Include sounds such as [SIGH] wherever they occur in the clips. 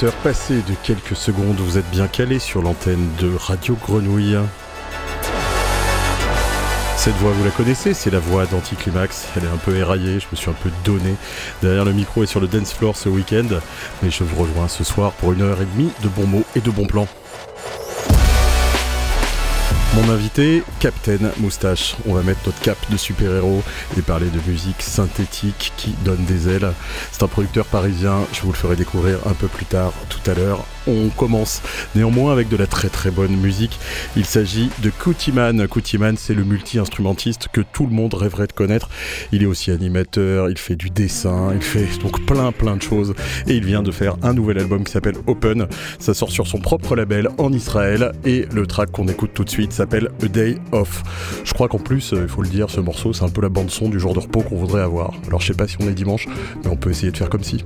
20h passées de quelques secondes, vous êtes bien calé sur l'antenne de Radio Grenouille. Cette voix, vous la connaissez, c'est la voix d'Anticlimax. Elle est un peu éraillée, je me suis un peu donné derrière le micro et sur le dance floor ce week-end. Mais je vous rejoins ce soir pour une heure et demie de bons mots et de bons plans. Mon invité, Captain Moustache. On va mettre notre cap de super-héros et parler de musique synthétique qui donne des ailes. C'est un producteur parisien, je vous le ferai découvrir un peu plus tard tout à l'heure on commence néanmoins avec de la très très bonne musique. Il s'agit de Koutiman. Koutiman, c'est le multi-instrumentiste que tout le monde rêverait de connaître. Il est aussi animateur, il fait du dessin, il fait donc plein plein de choses. Et il vient de faire un nouvel album qui s'appelle Open. Ça sort sur son propre label en Israël. Et le track qu'on écoute tout de suite s'appelle A Day Off. Je crois qu'en plus, euh, il faut le dire, ce morceau, c'est un peu la bande-son du jour de repos qu'on voudrait avoir. Alors je sais pas si on est dimanche, mais on peut essayer de faire comme si.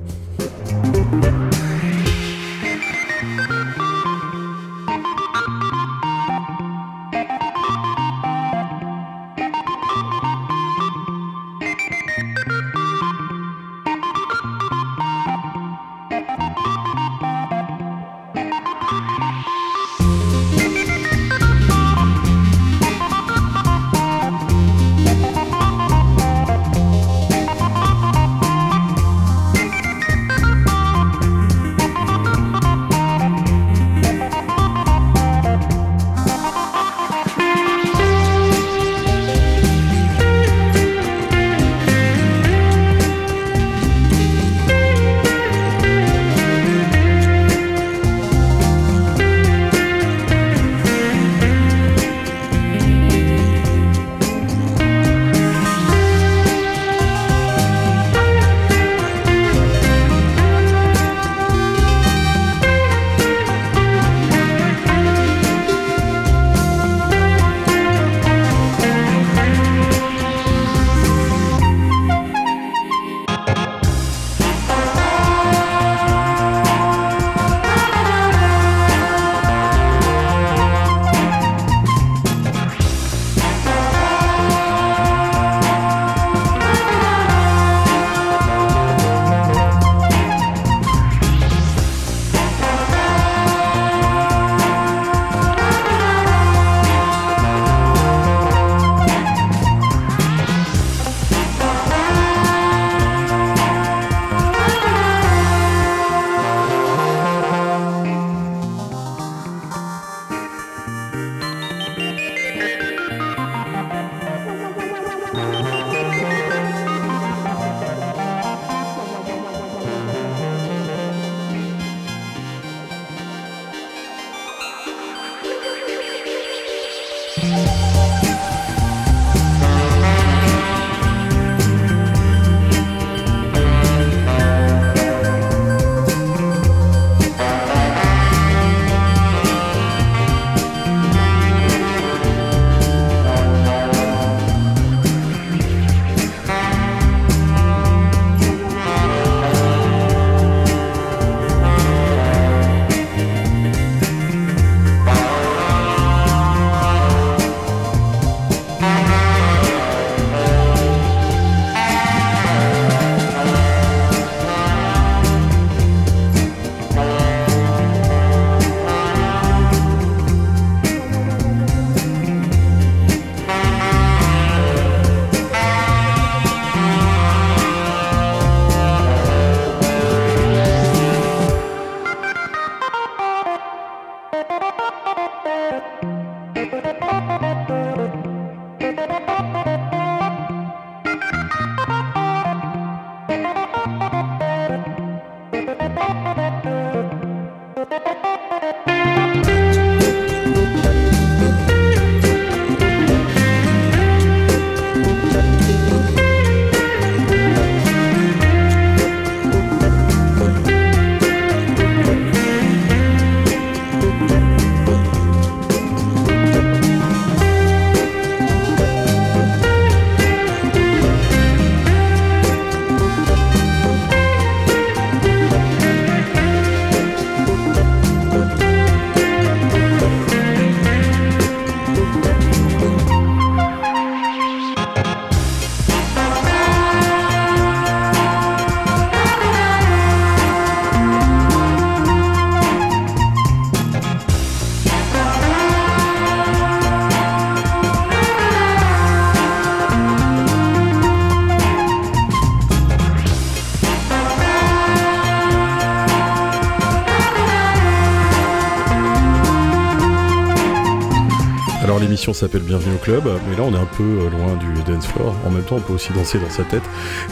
S'appelle Bienvenue au club, mais là on est un peu euh, loin du dance floor. En même temps, on peut aussi danser dans sa tête.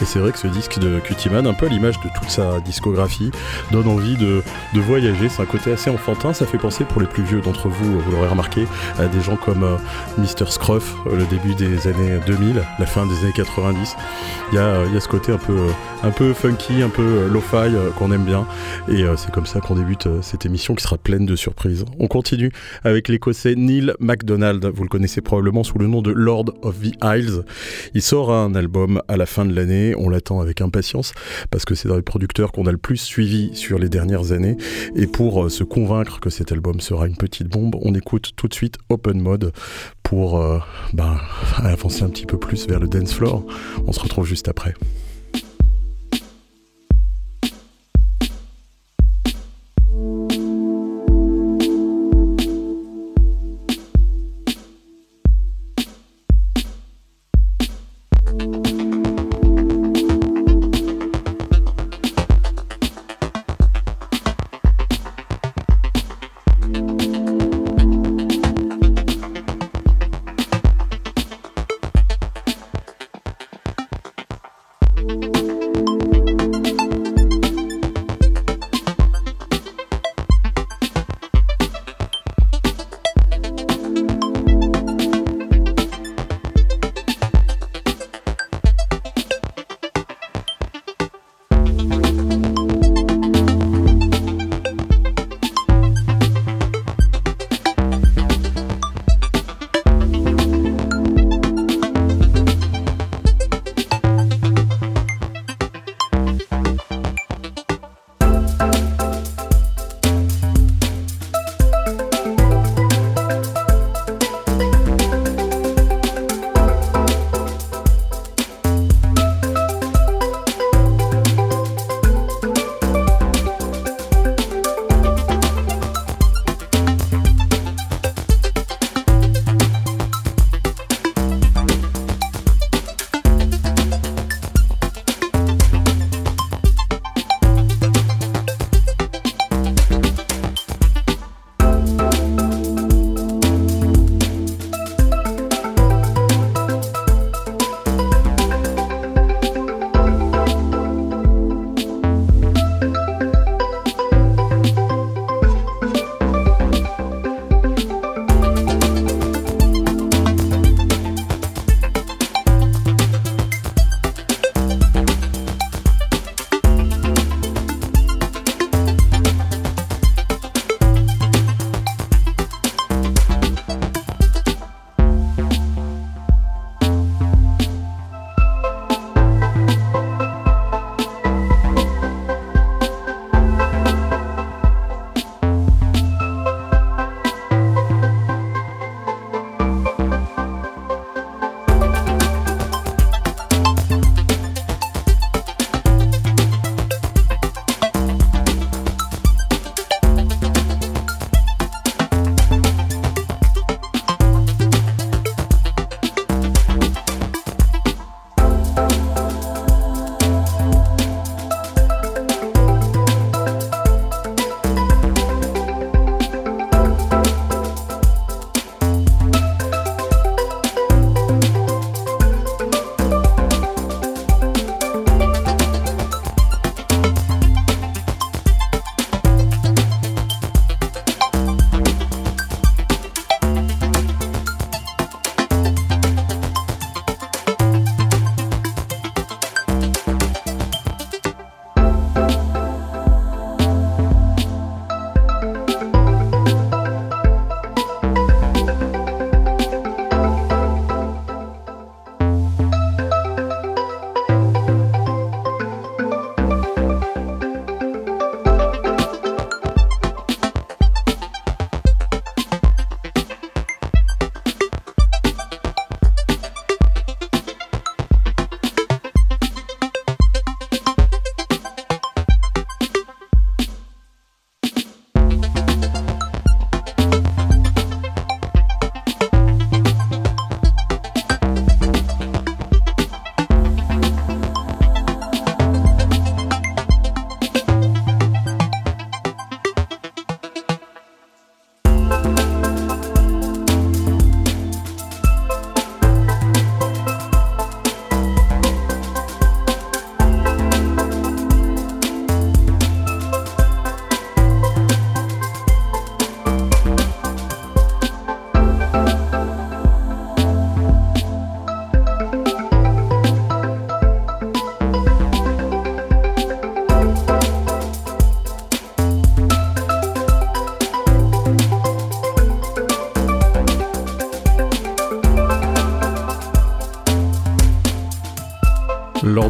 Et c'est vrai que ce disque de Cutiman, un peu à l'image de toute sa discographie, donne envie de, voyager. C'est un côté assez enfantin. Ça fait penser pour les plus vieux d'entre vous, vous l'aurez remarqué, à des gens comme euh, Mr. Scruff, euh, le début des années 2000, la fin des années 90. Il y a, y a ce côté un peu, un peu funky, un peu lo-fi qu'on aime bien. Et c'est comme ça qu'on débute cette émission qui sera pleine de surprises. On continue avec l'écossais Neil McDonald vous le connaissez probablement sous le nom de Lord of the Isles. Il sort un album à la fin de l'année, on l'attend avec impatience parce que c'est dans les producteurs qu'on a le plus suivi sur les dernières années. Et pour euh, se convaincre que cet album sera une petite bombe, on écoute tout de suite Open Mode pour euh, ben, avancer un petit peu plus vers le dance floor. On se retrouve juste après.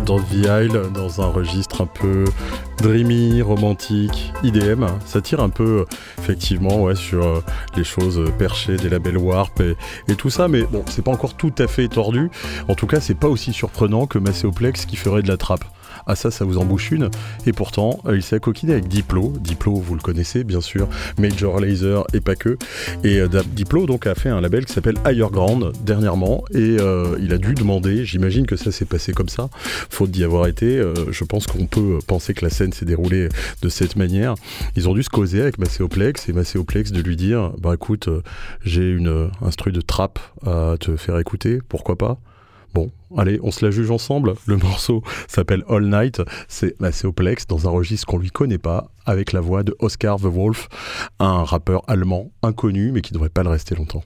Of the Isle dans un registre un peu dreamy, romantique, IDM. Ça tire un peu effectivement sur euh, les choses perchées des labels Warp et, tout ça, mais bon, c'est pas encore tout à fait tordu. En tout cas, c'est pas aussi surprenant que Macéoplex qui ferait de la trappe. Ah ça, ça vous embouche une. Et pourtant, euh, il s'est accoquiné avec Diplo. Diplo, vous le connaissez bien sûr, Major Laser et pas que. Et euh, Diplo donc a fait un label qui s'appelle Higher Ground dernièrement et euh, il a dû demander, j'imagine que ça s'est passé comme ça, faute d'y avoir été, je pense qu'on peut penser que la scène s'est déroulée de cette manière. Ils ont dû se causer avec Macéoplex et Macéoplex de lui dire, bah écoute, j'ai une instru de trap à te faire écouter, pourquoi pas? Bon, allez, on se la juge ensemble. Le morceau s'appelle All Night. C'est assez Oplex dans un registre qu'on lui connaît pas, avec la voix de Oscar the Wolf, un rappeur allemand inconnu, mais qui devrait pas le rester longtemps.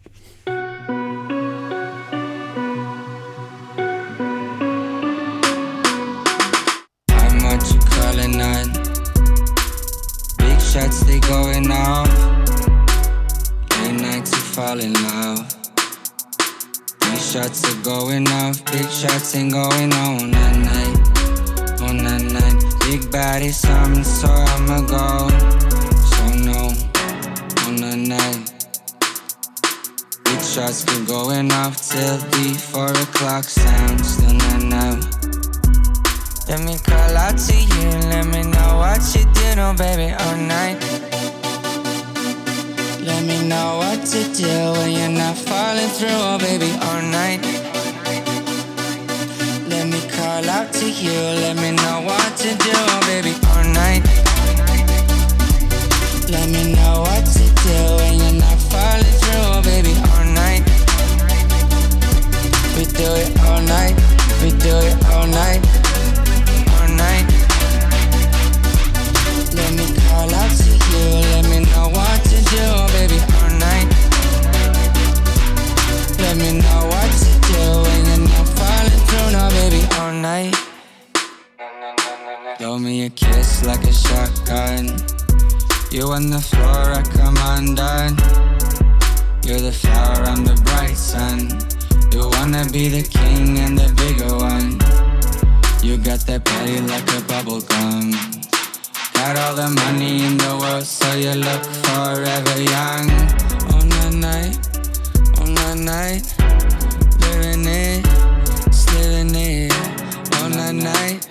Shots are going off, big shots ain't going on that night. On that night, big body, something, so I'ma go. So no, on that night. Big shots keep going off till the four o'clock sound, still not now. Let me call out to you, let me know what you did, oh baby, all night. Let me know what to do when you're not falling through, oh baby, all night. Let me call out to you, let me know what to do, oh baby, all night. Let me know what to do when you're not falling through, oh baby, all night. We do it all night, we do it all night, all night. Let me call out Let me know what to do when you're not falling through, no baby, all night. Blow me a kiss like a shotgun. You on the floor, I come undone. You're the flower, I'm the bright sun. You wanna be the king and the bigger one. You got that body like a bubble gum. Got all the money in the world, so you look forever young. On the night, night, living it, living it. The night,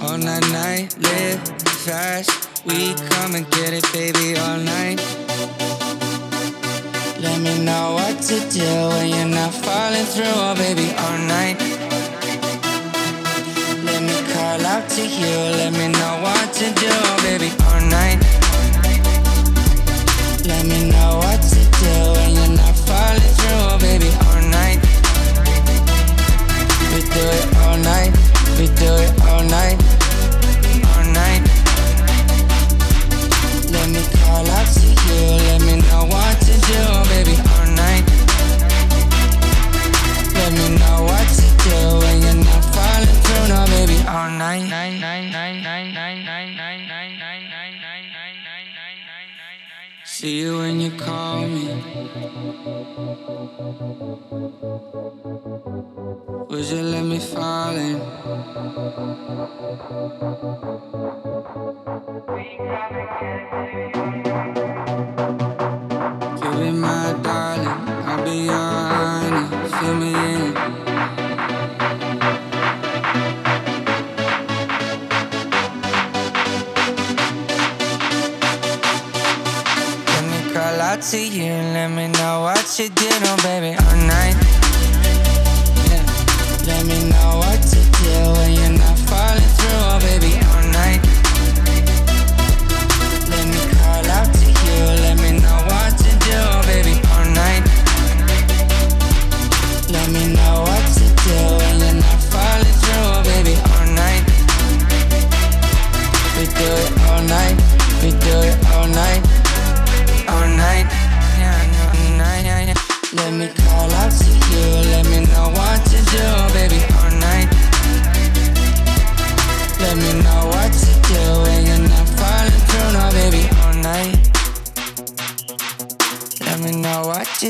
the night, live fast. We come and get it, baby, all night. Let me know what to do when you're not falling through, oh baby, all night Let me call out to you. Let me know what to do, oh baby, all night. Let me know what to do when you're not falling through, baby, all night. We do it all night. We do it all night. All night. Let me call out to you. Let me know what to do, baby, all night. Let me know what to do when you're not falling through, no, baby, all night. See you when you. Would you let me fall in? You be my darling, I'll be your honey. Fill me in. To you. Let me know what you did, oh baby, all night. I'm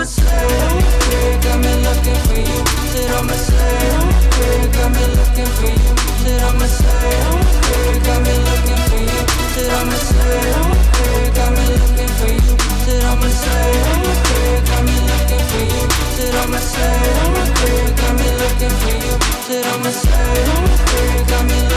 a slave, got me looking for you. Said I'm a slave, got me looking for you. Said I'm a slave, got me looking for you. Said I'm a slave, got me looking for you. Said I'm a slave, got me looking for you. Said I'm a slave, got looking for you. Said I'm a slave, got me looking for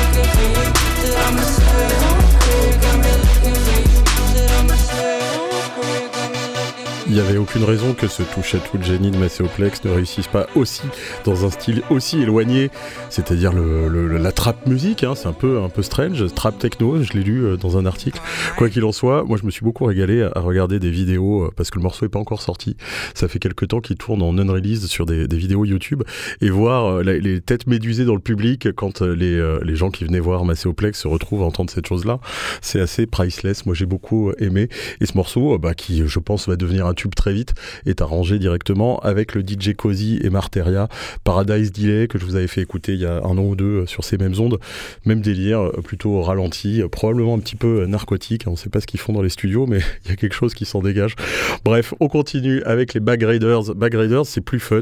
n'y avait aucune raison que ce touche à tout génie de Macéoplex ne réussisse pas aussi dans un style aussi éloigné, c'est-à-dire le, la trap musique, hein, c'est un peu, un peu strange, trap techno, je l'ai lu euh, dans un article. Quoi qu'il en soit, moi je me suis beaucoup régalé à, regarder des vidéos euh, parce que le morceau n'est pas encore sorti. Ça fait quelques temps qu'il tourne en unreleased sur des, vidéos YouTube et voir euh, les têtes médusées dans le public quand les, les gens qui venaient voir Macéoplex se retrouvent à entendre cette chose-là, c'est assez priceless. Moi j'ai beaucoup aimé et ce morceau, bah, qui je pense va devenir un tube très vite, est arrangé directement avec le DJ Cozy et Marteria, Paradise Delay, que je vous avais fait écouter il y a un an ou deux sur ces mêmes ondes. Même délire, plutôt ralenti, probablement un petit peu narcotique. On ne sait pas ce qu'ils font dans les studios, [LAUGHS] mais il y a quelque chose qui s'en dégage. Bref, on continue avec les Bag Raiders. Bag Raiders, c'est plus fun.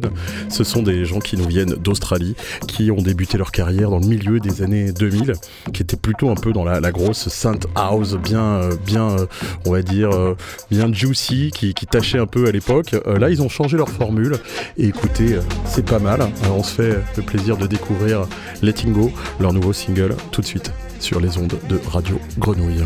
Ce sont des gens qui nous viennent d'Australie, qui ont débuté leur carrière dans le milieu des années 2000, qui étaient plutôt un peu dans la, grosse synth house, bien, bien, on va dire, bien juicy, qui, qui un peu à l'époque. Euh, là, ils ont changé leur formule. Et écoutez, euh, c'est pas mal. on se fait le plaisir de découvrir Letting Go, leur nouveau single, tout de suite sur les ondes de Radio Grenouille.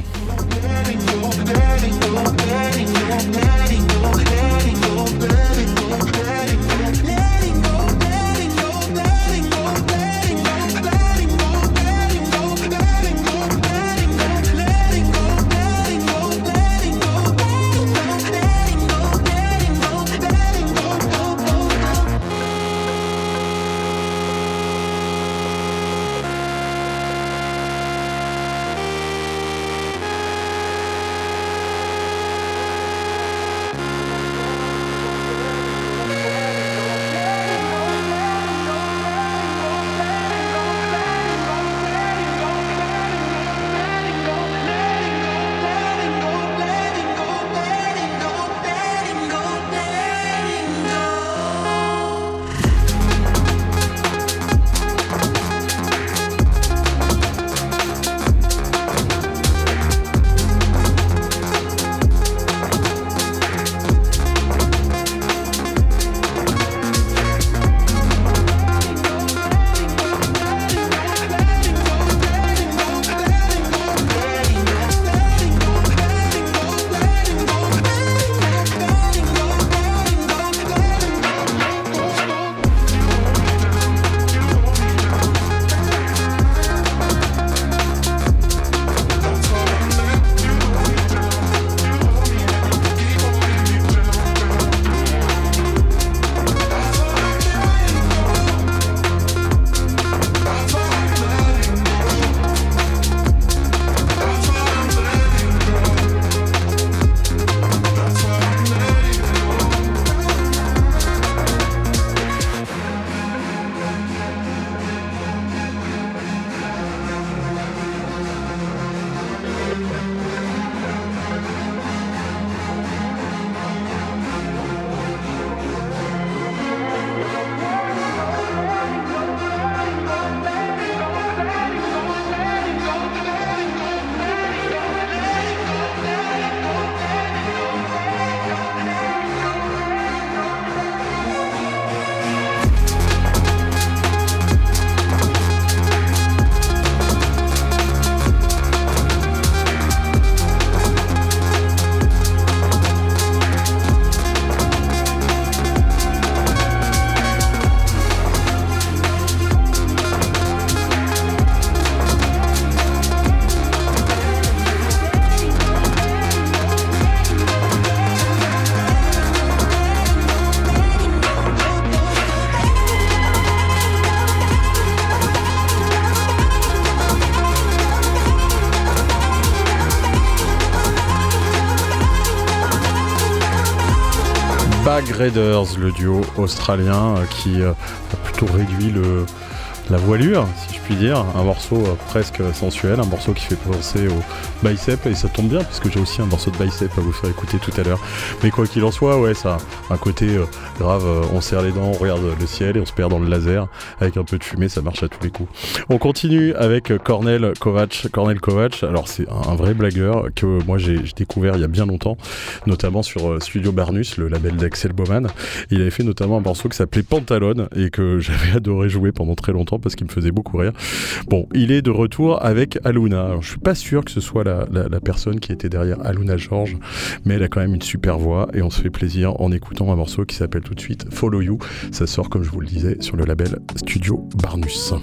Raiders, le duo australien euh, qui euh, a plutôt réduit le, la voilure, si je puis dire. Un morceau euh, presque sensuel, un morceau qui fait penser au bicep, et ça tombe bien puisque j'ai aussi un morceau de bicep à vous faire écouter tout à l'heure. Mais quoi qu'il en soit, ouais, ça a un côté grave, on serre les dents, on regarde le ciel et on se perd dans le laser. Avec un peu de fumée, ça marche à tous les coups. On continue avec Cornel Kovac. Cornel Kovac, alors c'est un, vrai blagueur que moi j'ai découvert il y a bien longtemps, notamment sur Studio Barnus, le label d'Axel Bowman. Il avait fait notamment un morceau qui s'appelait Pantalone et que [LAUGHS] j'avais adoré jouer pendant très longtemps parce qu'il me faisait beaucoup rire. Bon, il est de retour avec Aluna. Alors, je suis pas sûr que ce soit la, la personne qui était derrière Aluna George, mais elle a quand même une super voix et on se fait plaisir en écoutant un morceau qui s'appelle tout de suite Follow You. Ça sort, comme je vous le disais, sur le label Studio Barnus.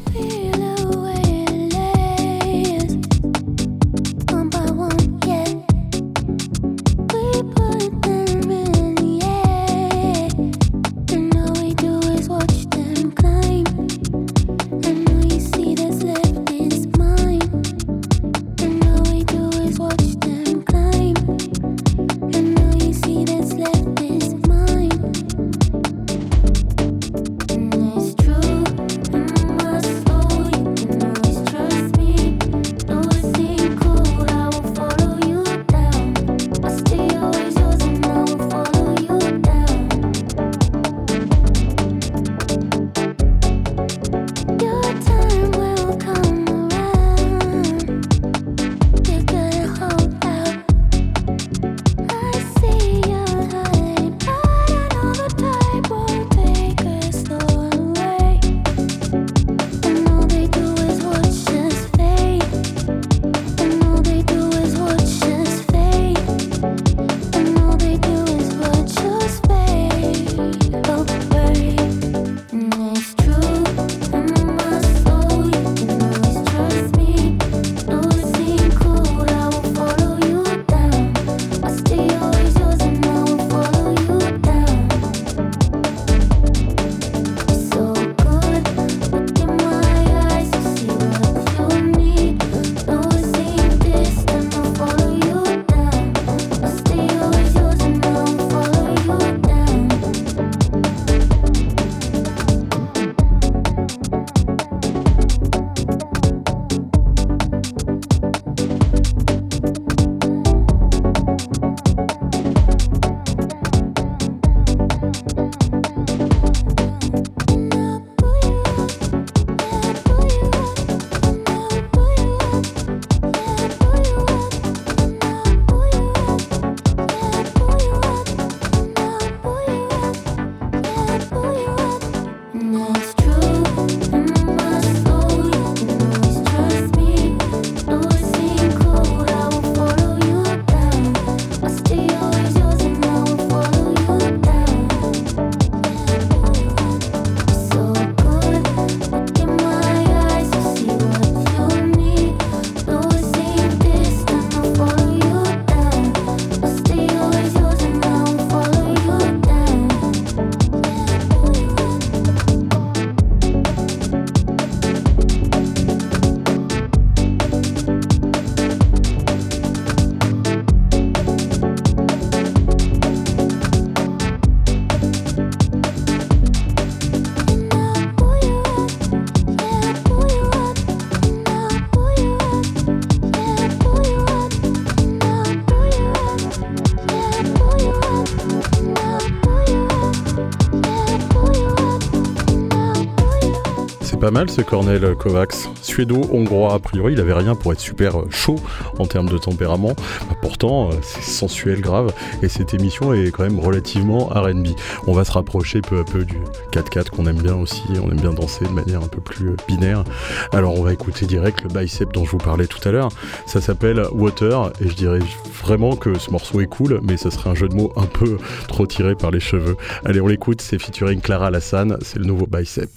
Pas mal ce Cornel Kovacs. Suédo-hongrois, a priori, il avait rien pour être super euh, chaud en termes de tempérament. Bah, pourtant, euh, c'est sensuel grave et cette émission est quand même relativement RB. On va se rapprocher peu à peu du 4-4 qu'on aime bien aussi. On aime bien danser de manière un peu plus euh, binaire. Alors, on va écouter direct le bicep dont je vous parlais tout à l'heure. Ça s'appelle Water et je dirais vraiment que ce morceau est cool, mais ce serait un jeu de mots un peu trop tiré par les cheveux. Allez, on l'écoute. C'est featuring Clara Lassan. C'est le nouveau bicep.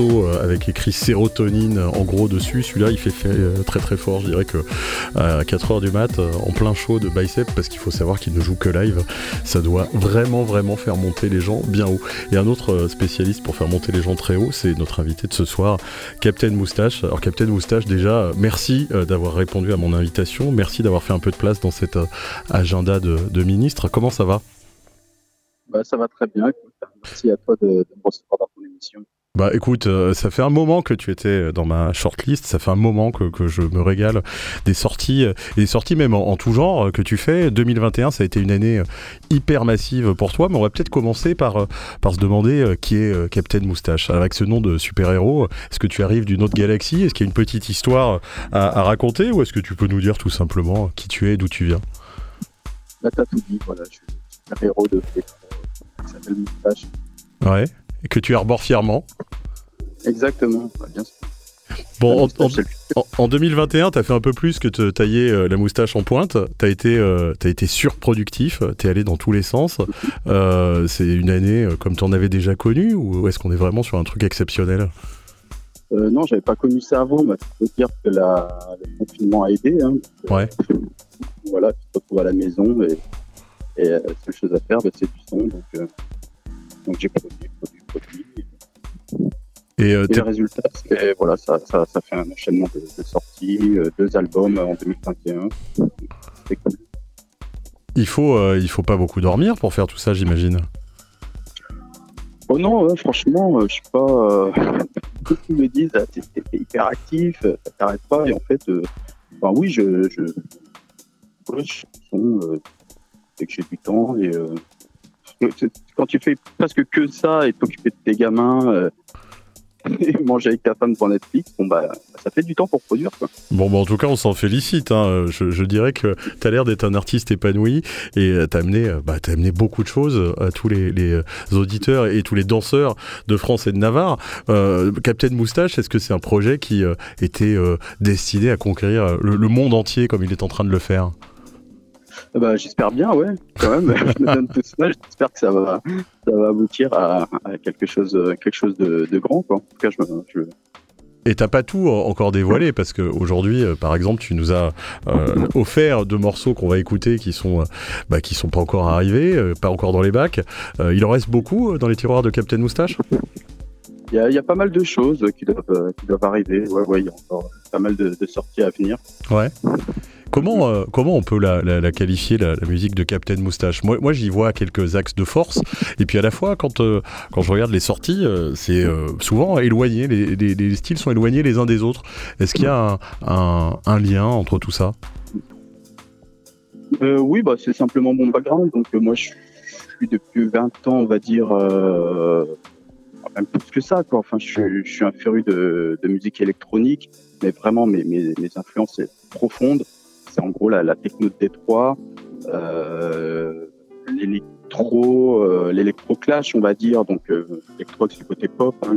Euh, avec écrit sérotonine en gros dessus. Celui-là, il fait, euh, très très fort. Je dirais que à 4h du mat, euh, en plein show de bicep, parce qu'il faut savoir qu'il ne joue que live, ça doit vraiment vraiment faire monter les gens bien haut. Et un autre spécialiste pour faire monter les gens très haut, c'est notre invité de ce soir, Captain Moustache. Alors Captain Moustache, déjà, merci d'avoir répondu à mon invitation. Merci d'avoir fait un peu de place dans cet agenda de, ministre. Comment ça va? Bah, Ça va très bien. Merci à toi de me recevoir dans ton émission. Bah écoute, euh, ça fait un moment que tu étais dans ma shortlist, ça fait un moment que, que je me régale des sorties, euh, des sorties même en, tout genre euh, que tu fais. 2021, ça a été une année hyper massive pour toi, mais on va peut-être commencer par, par se demander qui est Captain Moustache. Avec ce nom de super-héros, est-ce que tu arrives d'une autre galaxie? Est-ce qu'il y a une petite histoire à, à raconter? Ou est-ce que tu peux nous dire tout simplement qui tu es et d'où tu viens? Là, t'as tout dit, voilà, je suis super-héros de Moustache. Ouais et que tu arbores fièrement. Exactement, bien sûr. Bon, en, 2021, tu as fait un peu plus que te tailler euh, la moustache en pointe. Tu as, été, euh, as été surproductif, tu es allé dans tous les sens. [LAUGHS] Euh, c'est une année comme tu en avais déjà connu ou est-ce qu'on est vraiment sur un truc exceptionnel? Euh, non, j'avais pas connu ça avant, mais faut dire que la, le confinement a aidé. Hein, ouais. [LAUGHS] voilà, tu te retrouves à la maison et, et la seule chose à faire, bah, c'est du son. Donc, euh, donc j'ai produit, produit, produit. Et, euh, et le résultat, c'est voilà, ça, ça, ça, fait un enchaînement de, de sorties, euh, deux albums en 2021. C'est cool. Il faut, euh, il faut pas beaucoup dormir pour faire tout ça, j'imagine. Oh non, franchement, je suis pas. Beaucoup me disent, ah, t'es hyper actif, ça t'arrête pas. Et en fait, bah oui, je, je, ouais, je euh, que j'ai du temps. Et quand tu fais presque que ça et t'occuper de tes gamins, [LAUGHS] manger avec ta femme devant Netflix, bon bah ça fait du temps pour produire. Bon bah en tout cas on s'en félicite. Hein. Je, dirais que tu as l'air d'être un artiste épanoui et euh, tu as amené, euh, bah, as amené beaucoup de choses à tous les, euh, auditeurs et tous les danseurs de France et de Navarre. Euh, Captain Moustache, est-ce que c'est un projet qui euh, était euh, destiné à conquérir le monde entier comme il est en train de le faire? Bah, j'espère bien, ouais, quand même. [LAUGHS] je me donne tout ça. J'espère que ça va, ça va aboutir à, à, quelque chose, quelque chose de, de, grand, quoi. En tout cas, je, je... Et t'as pas tout encore dévoilé parce qu'aujourd'hui, euh, par exemple, tu nous as euh, offert deux morceaux qu'on va écouter qui sont, euh, bah, qui sont pas encore arrivés, pas encore dans les bacs. Euh, il en reste beaucoup dans les tiroirs de Captain Moustache? Il y, a, il y, a, pas mal de choses qui doivent, qui doivent arriver. Ouais, ouais, il y a encore pas mal de, de sorties à venir. Ouais. Comment, euh, comment on peut la, qualifier, la, musique de Captain Moustache Moi, j'y vois quelques axes de force. Et puis à la fois, quand, euh, quand je regarde les sorties, euh, c'est souvent éloigné, les, les, les, styles sont éloignés les uns des autres. Est-ce qu'il y a un, lien entre tout ça? Oui, bah, c'est simplement mon background. Donc moi, je suis depuis 20 ans, on va dire même plus que ça quoi enfin je suis, un féru de, musique électronique mais vraiment mes, mes, mes influences sont profondes c'est en gros la, la, techno de Détroit, euh, l'électro, euh, l'électro-clash, on va dire. Donc, euh, l'électro, c'est le côté pop. Hein,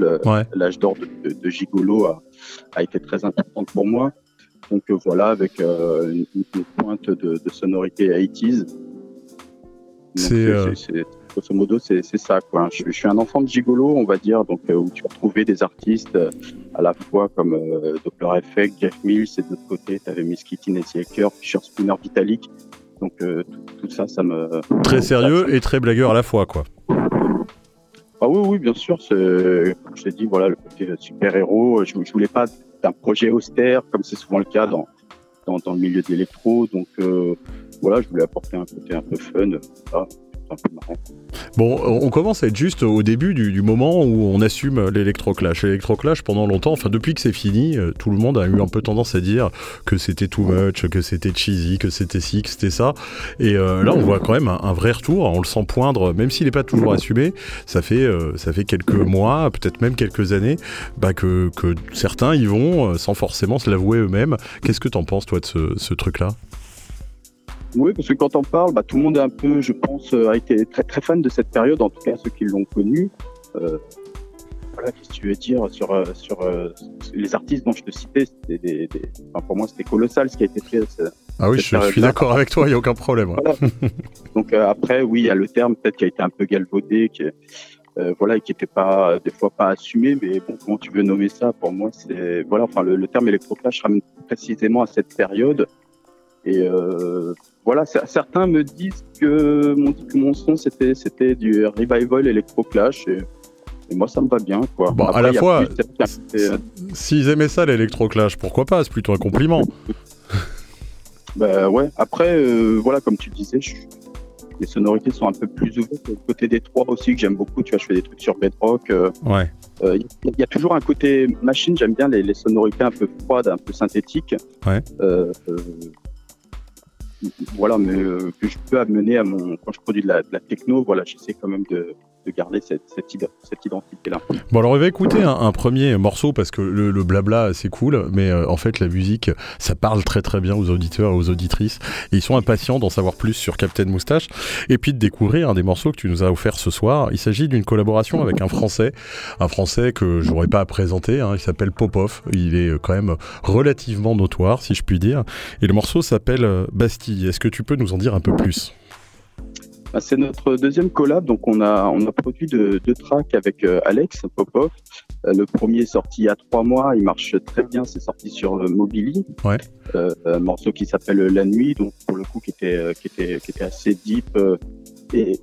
l'âge ouais. d'or de, de, de, Gigolo a, a, été très important pour moi. Donc, euh, voilà, avec euh, une, une, pointe de, de sonorité 80s. Euh, c'est grosso modo, c'est ça. Quoi. Je, je, suis un enfant de gigolo, on va dire, donc euh, où tu retrouvais des artistes euh, à la fois comme euh, Doppler Effect, Jeff Mills, et de l'autre côté, tu avais Miss Kitty, Nancy Hacker, Fisher Spooner, Vitalik. Donc tout, tout, ça, ça me... Très sérieux et très blagueur à la fois, quoi. Ah oui, oui, bien sûr. Comme je t'ai dit, voilà, le côté super-héros. Je, je voulais pas d'un projet austère, comme c'est souvent le cas dans, dans, dans le milieu de l'électro. Donc euh, voilà, je voulais apporter un côté un peu fun. Voilà. Bon, on commence à être juste au début du, moment où on assume l'électroclash. L'électroclash, pendant longtemps, enfin depuis que c'est fini, euh, tout le monde a eu un peu tendance à dire que c'était too much, que c'était cheesy, que c'était ci, que c'était ça. Et euh, là, on voit quand même un, vrai retour. On le sent poindre, même s'il n'est pas toujours assumé. Ça fait, euh, ça fait quelques mois, peut-être même quelques années, bah, que, certains y vont sans forcément se l'avouer eux-mêmes. Qu'est-ce que tu en penses, toi, de ce truc-là? Oui, parce que quand on parle, bah, tout le monde est un peu, je pense, euh, a été très très fan de cette période, en tout cas ceux qui l'ont connue. Euh, voilà, qu'est-ce que tu veux dire sur, euh, sur euh, les artistes dont je te citais des, des, des... Enfin, pour moi, c'était colossal ce qui a été fait. Ah oui, je, je, suis d'accord avec toi, il n'y a aucun problème. Voilà. [LAUGHS] Donc euh, après, oui, il y a le terme peut-être qui a été un peu galvaudé, qui, voilà, qui n'était pas des fois pas assumé, mais bon, comment tu veux nommer ça? Pour moi, c'est voilà, enfin le, le terme électroclash ramène précisément à cette période. Et euh, voilà, certains me disent que mon, que mon son c'était c'était du revival électro-clash et, et, moi ça me va bien quoi. Bon, Après, à la fois, s'ils aimaient ça l'électro-clash, pourquoi pas C'est plutôt un compliment. [LAUGHS] bah ouais. Après euh, voilà, comme tu disais, je, les sonorités sont un peu plus ouvertes. Côté des trois aussi que j'aime beaucoup. Tu vois, je fais des trucs sur Bedrock. Euh, ouais. Il euh, y, y, a toujours un côté machine. J'aime bien les, les, sonorités un peu froides, un peu synthétiques. Ouais. Euh, voilà, mais euh, que je peux amener à mon quand je produis de la, de la techno, voilà, j'essaie quand même de, de garder cette, identité-là. Bon, alors on va écouter un, un premier morceau parce que le, le blabla c'est cool, mais euh, en fait la musique ça parle très très bien aux auditeurs et aux auditrices et ils sont impatients d'en savoir plus sur Captain Moustache et puis de découvrir un des morceaux que tu nous as offert ce soir. Il s'agit d'une collaboration avec un français, un français que je n'aurais pas à présenter, hein, il s'appelle Popov, il est euh, quand même relativement notoire si je puis dire, et le morceau s'appelle euh, Bastille. Est-ce que tu peux nous en dire un peu plus? Bah, c'est notre deuxième collab, donc on a on a produit deux, deux tracks avec euh, Alex Popov. le premier est sorti il y a trois mois, il marche très bien, c'est sorti sur Mobili. Ouais. un morceau qui s'appelle La Nuit, donc pour le coup qui était qui était qui était assez deep et,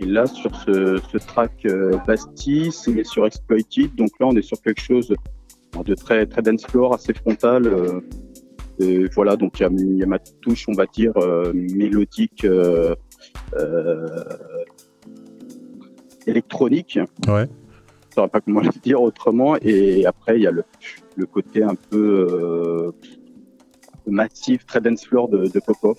et là sur ce, ce track Bastille, c'est sur Exploited, donc là on est sur quelque chose de très très dance floor, assez frontal. Et voilà, donc il y, a ma touche, on va dire, mélodique électronique. Ouais. Je ne pas comment le dire autrement. Et après, il y a le, le côté un peu euh, massif, très dense floor de, de Popov.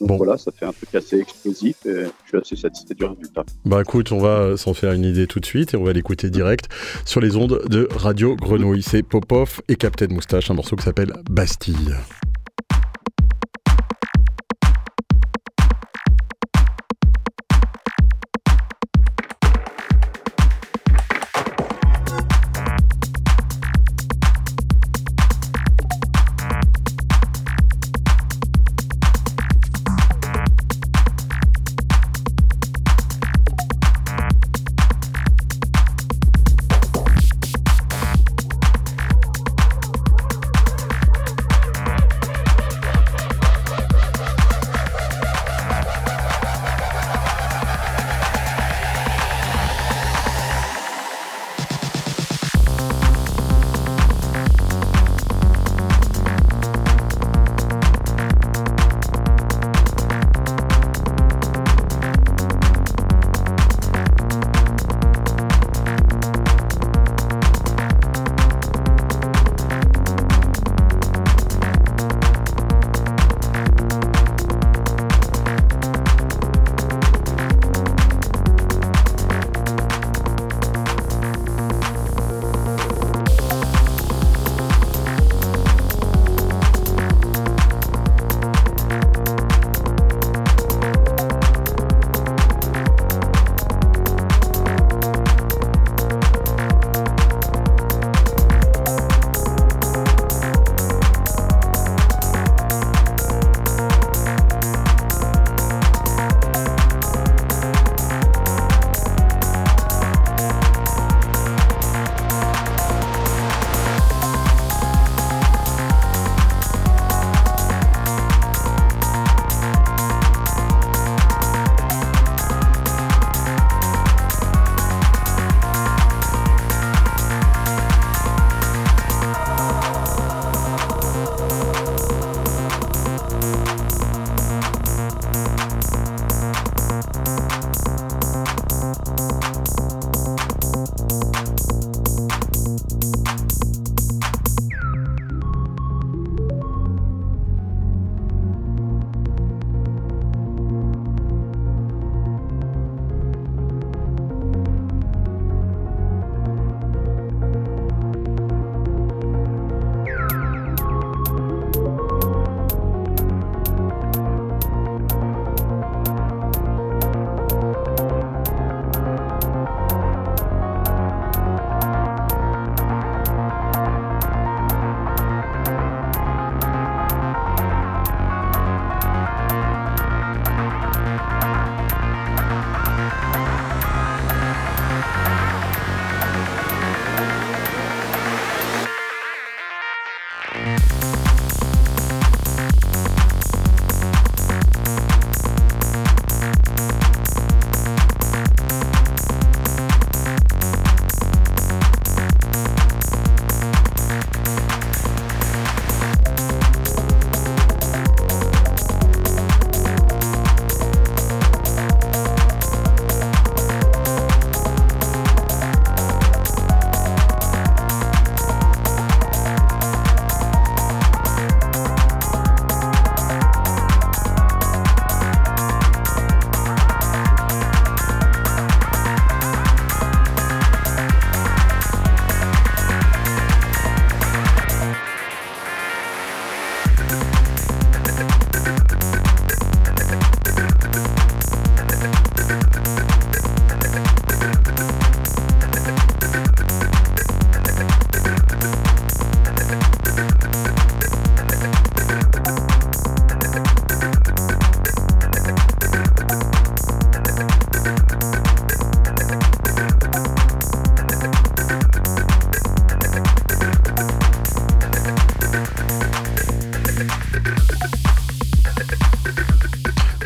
Donc Bon. voilà, ça fait un truc assez explosif et je suis assez satisfait du résultat. Bah écoute, on va s'en faire une idée tout de suite et on va l'écouter direct sur les ondes de Radio Grenouille. C'est Popov et Captain Moustache, un morceau qui s'appelle. Bastille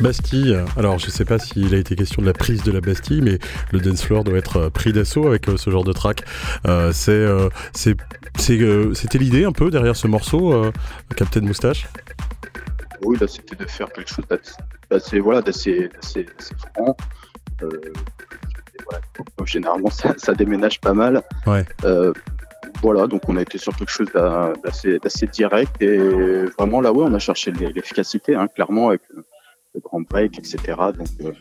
Bastille. Alors, je sais pas s'il a été question de la prise de la Bastille, mais le dance floor doit être pris d'assaut avec ce genre de track. c'est, c'était l'idée un peu derrière ce morceau, Captain Moustache? Oui, là, c'était de faire quelque chose d'assez, voilà, d'assez, franc. généralement, ça, ça, déménage pas mal. Ouais voilà, donc on a été sur quelque chose d'assez direct et vraiment là, ouais, on a cherché l'efficacité, hein, clairement, avec le, grand break, etc. Donc, euh,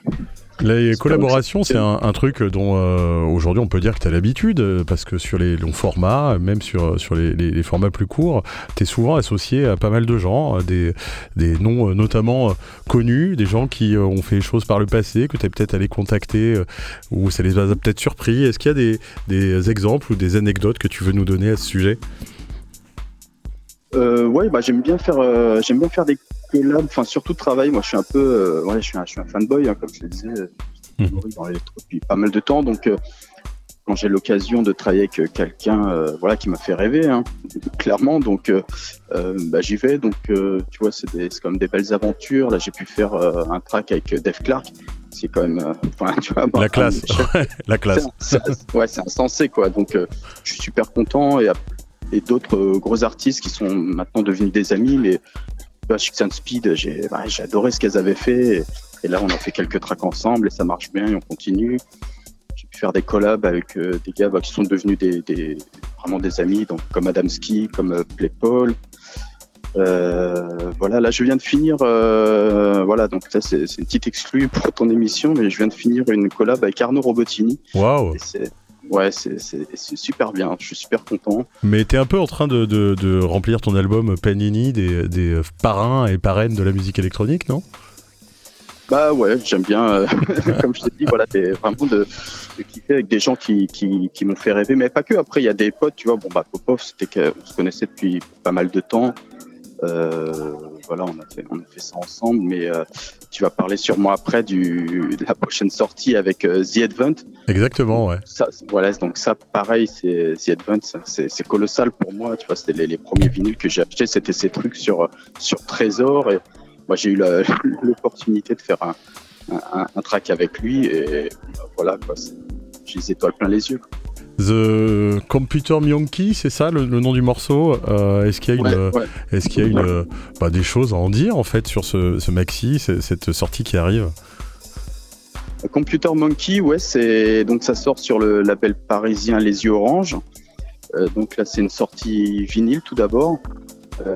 les collaborations, c'est un, truc dont euh, aujourd'hui on peut dire que tu as l'habitude, euh, parce que sur les longs formats, même sur, sur les, formats plus courts, tu es souvent associé à pas mal de gens, des, des noms notamment connus, des gens qui ont fait les choses par le passé, que tu es peut-être allé contacter, ou ça les a peut-être surpris. Est-ce qu'il y a des, des, exemples ou des anecdotes que tu veux nous donner à ce sujet? Euh, ouais, bah, j'aime bien faire, j'aime bien faire des collabs, enfin surtout travail. Moi, je suis un peu, ouais, je suis un, je suis un fanboy, hein, comme je le disais. Mmh. dans depuis pas mal de temps. Donc, euh, quand j'ai l'occasion de travailler avec euh, quelqu'un euh, voilà, qui m'a fait rêver, hein, [LAUGHS] clairement, donc bah, j'y vais. Donc, tu vois, c'est comme des belles aventures. Là, j'ai pu faire un track avec Dave Clark. C'est quand même, [LAUGHS] tu vois, la classe, la classe. ouais, c'est insensé, quoi. Donc, je suis super content et, et d'autres gros artistes qui sont maintenant devenus des amis, mais bah, Speed, j'ai bah, adoré ce qu'elles avaient fait. Et là, on a fait quelques tracks ensemble et ça marche bien et on continue. J'ai pu faire des collabs avec euh, des gars bah, qui sont devenus des, vraiment des amis, donc comme Adamski, comme euh, Playpaul. Euh, voilà, là je viens de finir, euh, voilà, donc ça c'est une petite exclue pour ton émission, mais je viens de finir une collab avec Arnaud Robotini. Waouh! Ouais, c'est super bien, je suis super content. Mais tu es un peu en train de, de, remplir ton album Panini des, des parrains et parraines de la musique électronique, non? Bah ouais, j'aime bien, euh, [LAUGHS] comme je t'ai dit, voilà, vraiment de, de, kiffer avec des gens qui, qui, qui m'ont fait rêver, mais pas que. Après, il y a des potes, tu vois, bon bah Popov, c'était qu'on se connaissait depuis pas mal de temps. Euh, voilà, on a fait, on a fait ça ensemble, mais euh, tu vas parler sûrement après du, de la prochaine sortie avec euh, The Advent. Exactement, ouais. Ça, voilà, donc ça, pareil, c'est The Advent, c'est colossal pour moi. Tu vois, c'était les, les, premiers vinyles que j'ai achetés, c'était ces trucs sur sur Trésor et moi j'ai eu [LAUGHS] l'opportunité de faire un, un, un, track avec lui et voilà quoi, j'ai les étoiles plein les yeux. The Computer Monkey, c'est ça le, nom du morceau euh, Est-ce qu'il y a, une, est-ce qu'il y a une, bah, des choses à en dire en fait sur ce, ce maxi, cette sortie qui arrive? Computer Monkey, ouais, c'est donc ça sort sur le label parisien Les Yeux Orange. Euh, donc là, c'est une sortie vinyle tout d'abord. Euh,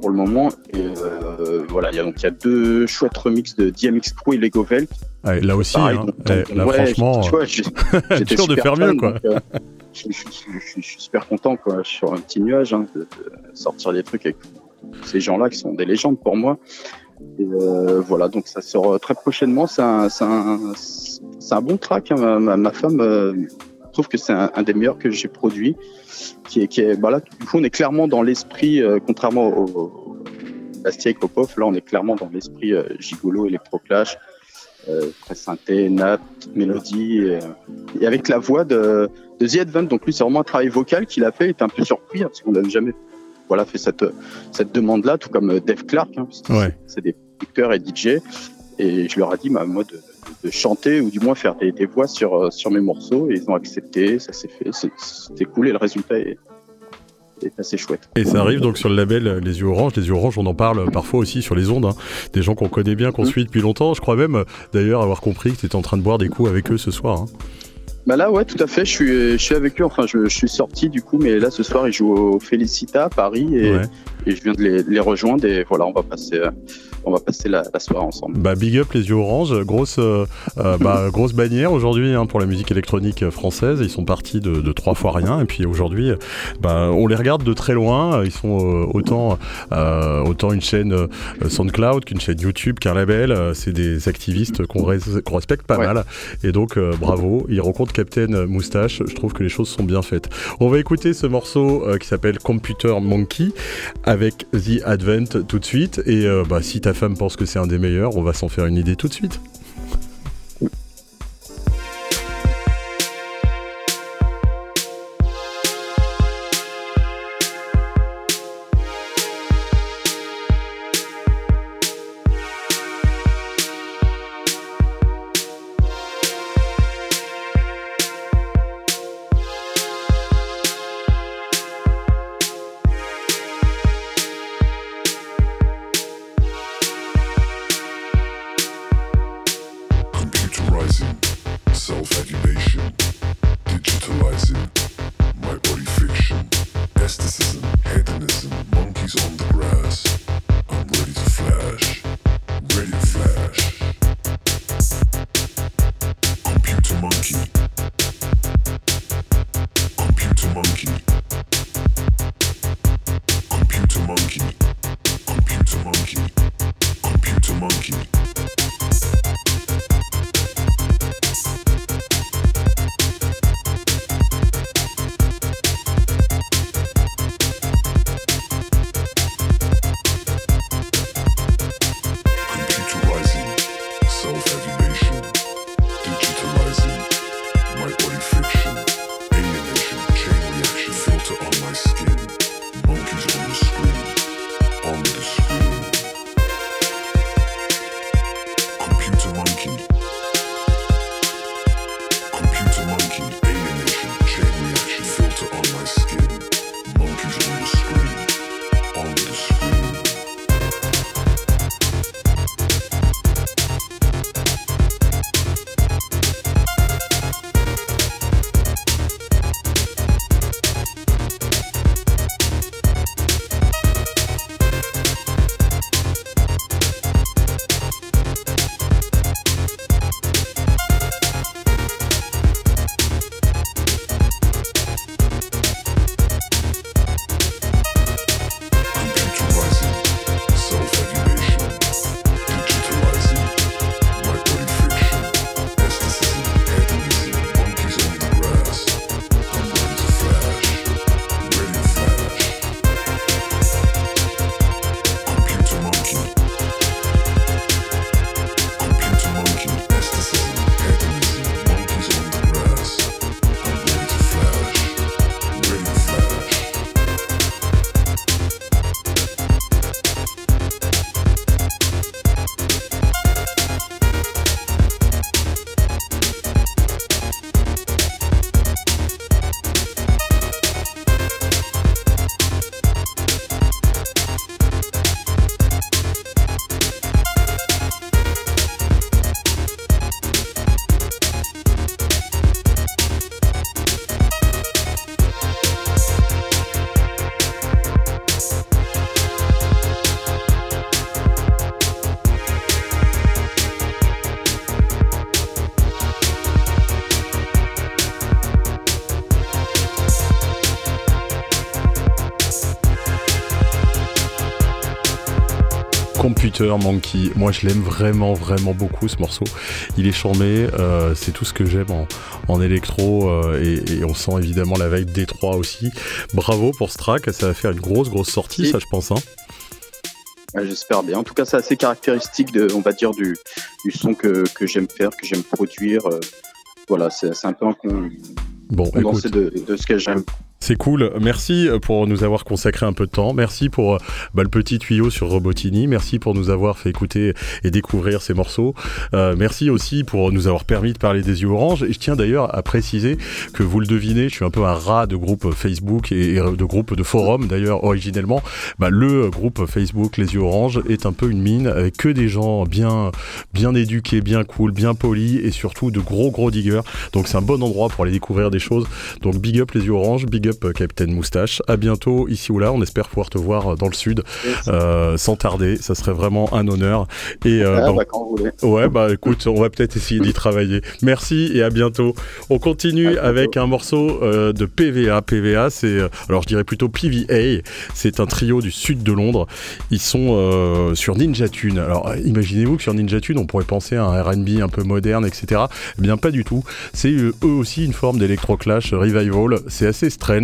pour le moment. Et euh, voilà, il y a donc il y a deux chouettes remixes de DMX Crew et Lego Velt. là aussi, hein. eh, là, franchement, j'étais [LAUGHS] sûr de faire mieux, quoi. Euh, je, suis super content, quoi. Sur un petit nuage hein, de, sortir des trucs avec ces gens-là qui sont des légendes pour moi. Et voilà, donc ça sort très prochainement. C'est un, un, un, bon track. Hein. Ma, ma, femme trouve que c'est un, des meilleurs que j'ai produit. Qui est, qui est, bah là, du coup, on est clairement dans l'esprit, euh, contrairement au, au Bastia et Kopov, là, on est clairement dans l'esprit euh, gigolo, électroclash, euh, très synthé, nat, mélodie, et, et, avec la voix de, de The Advent. Donc lui, c'est vraiment un travail vocal qu'il a fait. Il était un peu surpris hein, parce qu'on n'avait jamais voilà, fait cette, cette demande-là, tout comme Dave Clark. Hein, ouais. C'est des producteurs et DJ. Et je leur ai dit, bah, moi, de, de chanter ou du moins faire des, des, voix sur, euh, sur mes morceaux. Et ils ont accepté, ça s'est fait. C'était cool et le résultat est, est assez chouette. Et ça arrive donc sur le label euh, Les Yeux Orange. Les Yeux Orange, on en parle parfois aussi sur les ondes. Hein. Des gens qu'on connaît bien, qu'on mmh. suit depuis longtemps. Je crois même euh, d'ailleurs avoir compris que tu étais en train de boire des coups avec eux ce soir. Hein. Bah là, ouais, tout à fait. Je suis, je suis avec eux. Enfin, je, je, suis sorti du coup, mais là, ce soir, ils jouent au Felicita à Paris et, ouais. Et je viens de les, les, rejoindre. Et voilà, on va passer, on va passer la, la, soirée ensemble. Bah, big up les yeux orange, grosse, euh, euh bah, [LAUGHS] grosse bannière aujourd'hui hein, pour la musique électronique française. Ils sont partis de, de trois fois rien et puis aujourd'hui, bah, on les regarde de très loin. Ils sont euh, autant, euh, autant une chaîne euh, SoundCloud qu'une chaîne YouTube qu'un label. C'est des activistes qu'on qu respecte pas ouais. mal et donc bravo. Ils rencontrent Captain Moustache. Je trouve que les choses sont bien faites. On va écouter ce morceau qui s'appelle Computer Monkey avec The Advent tout de suite et bah, si t'as femme pense que c'est un des meilleurs, on va s'en faire une idée tout de suite. Monkey. Moi, je l'aime vraiment, vraiment beaucoup ce morceau. Il est charmé, euh, c'est tout ce que j'aime en, électro euh, et, on sent évidemment la vibe D3 aussi. Bravo pour ce track, ça va faire une grosse, grosse sortie, ça, je pense. Hein. J'espère bien. En tout cas, c'est assez caractéristique, de, on va dire, du, son que, j'aime faire, que j'aime produire. Euh, voilà, c'est un peu un bon, condensé de, de ce que j'aime. C'est cool. Merci euh, pour nous avoir consacré un peu de temps. Merci pour euh, bah, le petit tuyau sur Robotini. Merci pour nous avoir fait écouter et découvrir ces morceaux. Euh, merci aussi pour nous avoir permis de parler des yeux orange. Et je tiens d'ailleurs à préciser que vous le devinez, je suis un peu un rat de groupe Facebook et, de groupe de forum d'ailleurs originellement. Bah, le groupe Facebook Les yeux orange est un peu une mine avec que des gens bien, bien éduqués, bien cool, bien polis et surtout de gros gros diggers. Donc c'est un bon endroit pour aller découvrir des choses. Donc big up Les yeux orange, big up Capitaine Moustache. À bientôt ici ou là. On espère pouvoir te voir dans le sud euh, sans tarder. Ça serait vraiment un honneur. Et euh, ah, bah, quand vous voulez. Ouais, bah écoute, on va peut-être essayer d'y travailler. Merci et à bientôt. On continue avec un morceau euh, de PVA. PVA, c'est alors je dirais plutôt PVA. C'est un trio du sud de Londres. Ils sont sur Ninja Tune. Alors imaginez-vous que sur Ninja Tune, on pourrait penser à un R&B un peu moderne, etc. Eh bien pas du tout. C'est eux aussi une forme d'électroclash revival. C'est assez strange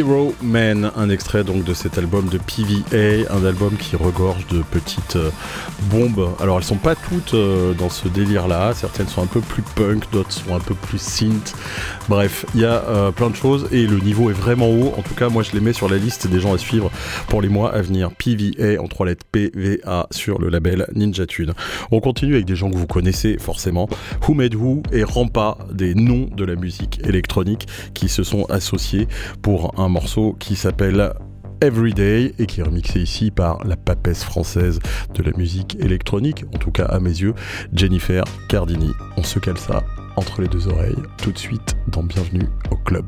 Hero Man, un extrait donc de cet album de PVA, un album qui regorge de petites euh, bombes. Alors elles sont pas toutes euh, dans ce délire là, certaines sont un peu plus punk, d'autres sont un peu plus synth. Bref, il y a euh, plein de choses et le niveau est vraiment haut. En tout cas, moi je les mets sur la liste des gens à suivre pour les mois à venir. PVA en trois lettres PVA sur le label Ninja Tune. On continue avec des gens que vous connaissez forcément. Who Made Who et Rampa, des noms de la musique électronique qui se sont associés pour un morceau qui s'appelle Everyday et qui est remixé ici par la papesse française de la musique électronique, en tout cas à mes yeux, Jennifer Cardini. On se cale ça entre les deux oreilles tout de suite dans Bienvenue au club.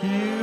You.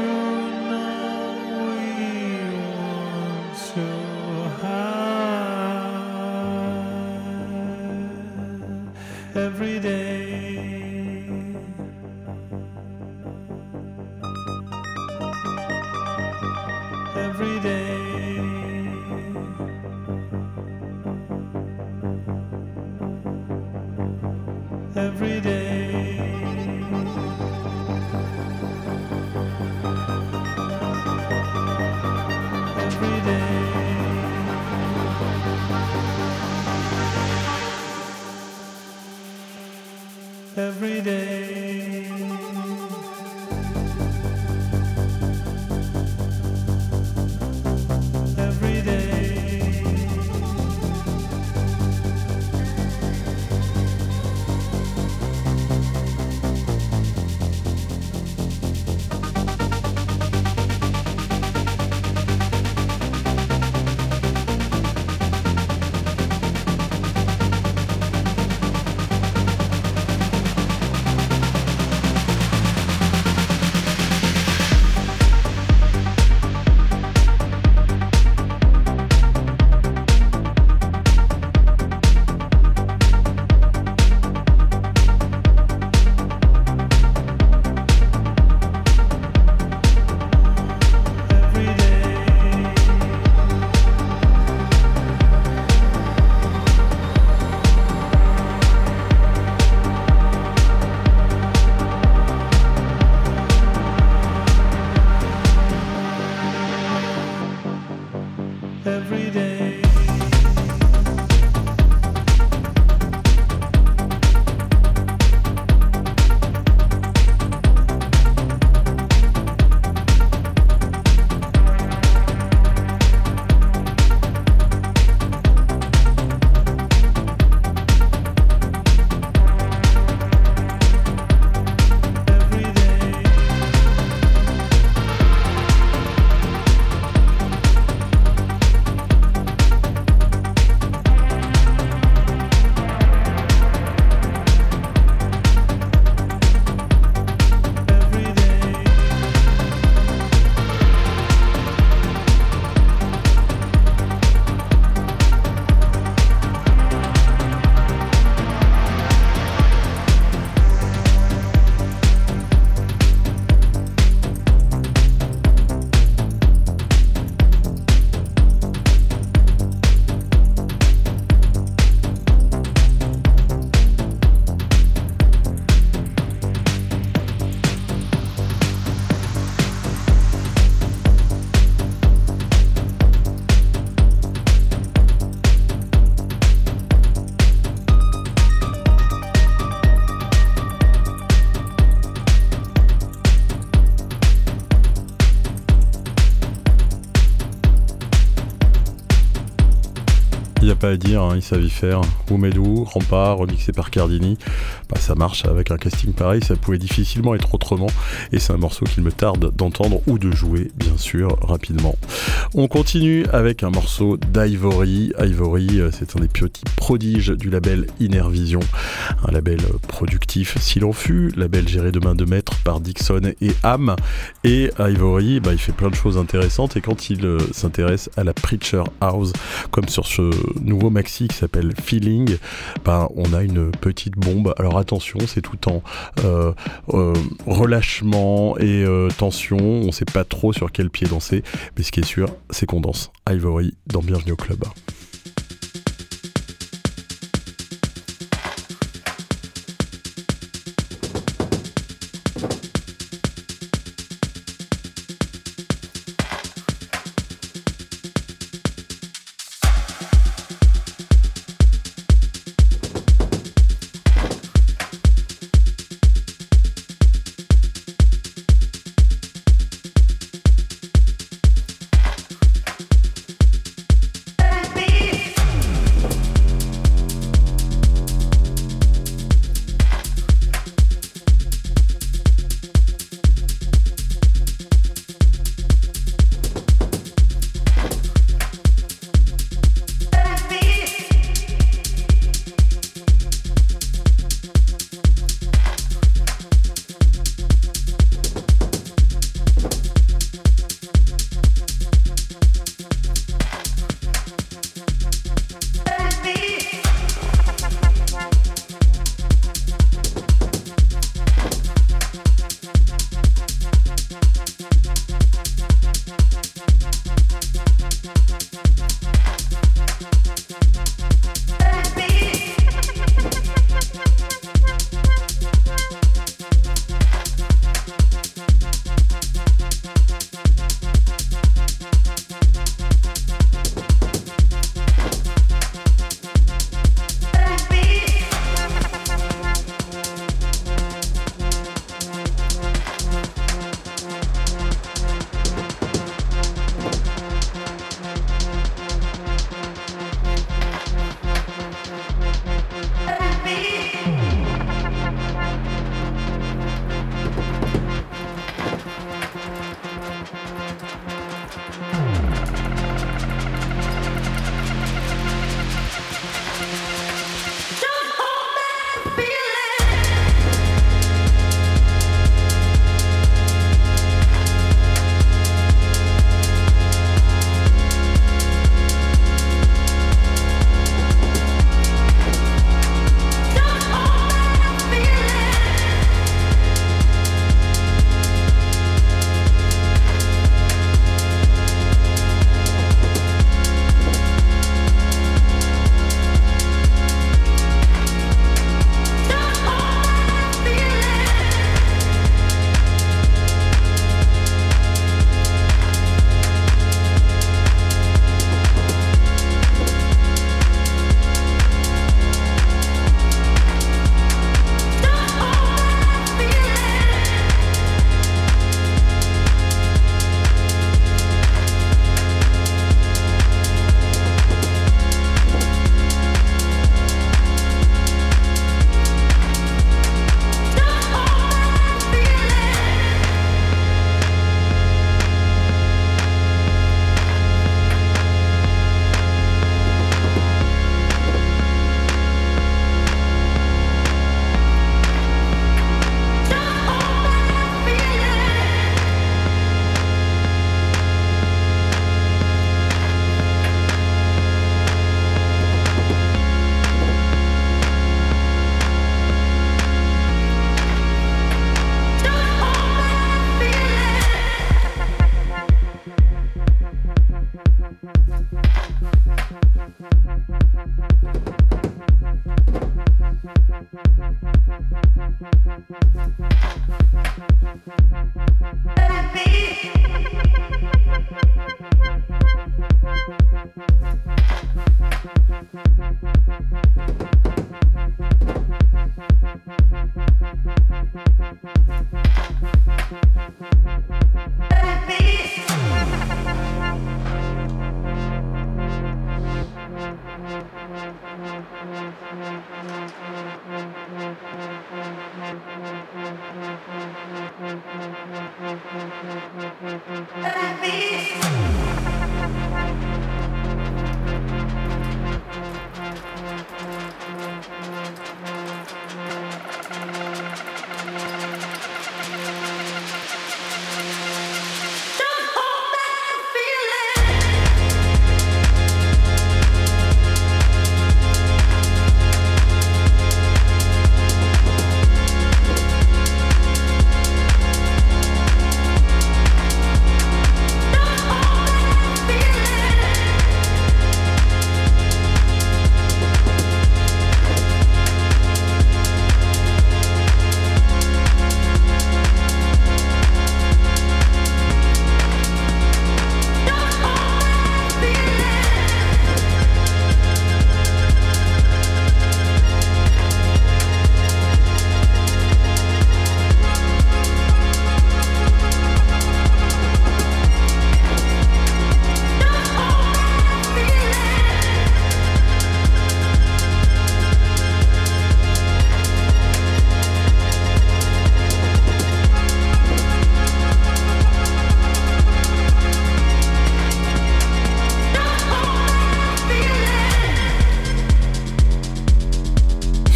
À dire, hein, ils y faire. Oumedou, Rempart, remixé par Cardini. Bah, ça marche avec un casting pareil, ça pouvait difficilement être autrement. Et c'est un morceau qu'il me tarde d'entendre ou de jouer, bien sûr, rapidement. On continue avec un morceau d'Ivory. Ivory, euh, c'est un des petits prodiges du label Inner Vision, un label productif s'il en fut, label géré de main de maître par Dixon et Am. Et Ivory, bah, il fait plein de choses intéressantes et quand il euh, s'intéresse à la Preacher House, comme sur ce nouveau maxi qui s'appelle Feeling, bah, on a une petite bombe. Alors attention, c'est tout en euh, relâchement et tension, on sait pas trop sur quel pied danser, mais ce qui est sûr, c'est qu'on danse Ivory dans Bienvenue au Club.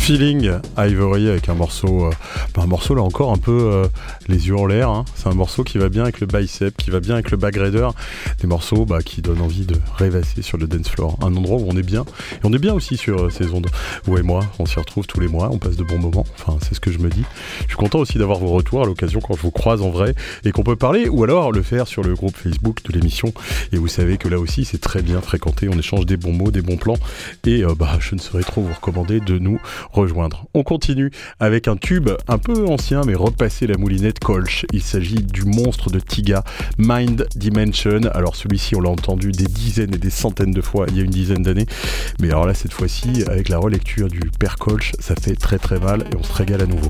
Feeling Ivory avec un morceau, euh, bah, un morceau là encore un peu euh, les yeux en l'air. Hein. C'est un morceau qui va bien avec le bicep, qui va bien avec le backgrader. Des morceaux bah, qui donnent envie de rêvasser sur le dance floor. Un endroit où on est bien. Et on est bien aussi sur euh, ces ondes. Vous et moi, on s'y retrouve tous les mois, on passe de bons moments. Enfin, c'est ce que je me dis. Content aussi d'avoir vos retours à l'occasion quand je vous croise en vrai et qu'on peut parler ou alors le faire sur le groupe Facebook de l'émission. Et vous savez que là aussi, c'est très bien fréquenté. On échange des bons mots, des bons plans. Et bah, je ne saurais trop vous recommander de nous rejoindre. On continue avec un tube un peu ancien mais repassé la moulinette Colch. Il s'agit du monstre de Tiga, Mind Dimension. Alors celui-ci on l'a entendu des dizaines et des centaines de fois il y a une dizaine d'années. Mais alors là cette fois-ci avec la relecture du père Colch ça fait très très mal et on se régale à nouveau.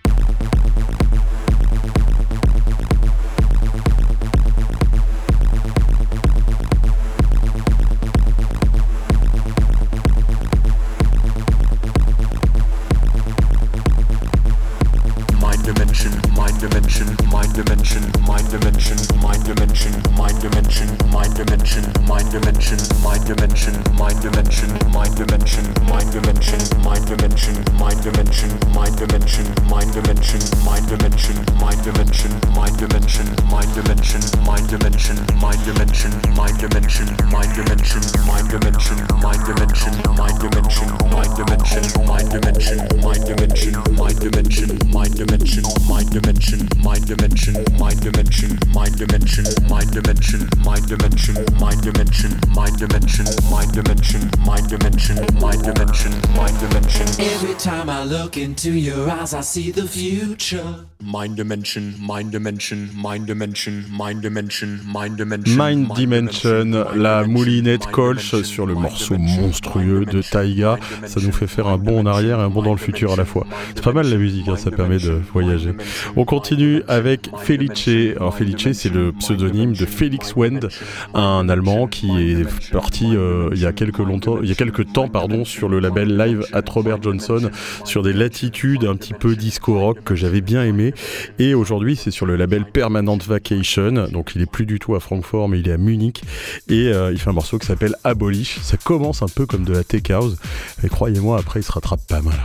Eyes, I see the future. Mind dimension, mind dimension, mind dimension, mind dimension, mind dimension. Mind Dimension, la moulinette Colch sur le morceau monstrueux de Taiga. Ça nous fait faire un bond en arrière et un bond dans le futur à la fois. C'est pas mal la musique, hein, ça permet de voyager. On continue avec Felice. Alors Felice, c'est le pseudonyme de Felix Wend, un Allemand qui est parti euh, il y a quelques longtemps, il y a quelques temps, pardon, sur le label Live at Robert Johnson, sur des latitudes un petit peu disco rock que j'avais bien aimé. Et aujourd'hui, c'est sur le label Permanent Vacation. Donc il est plus du tout à Francfort, mais il est à Munich. Et euh, il fait un morceau qui s'appelle Abolish. Ça commence un peu comme de la tech house. Et croyez-moi, après, il se rattrape pas mal.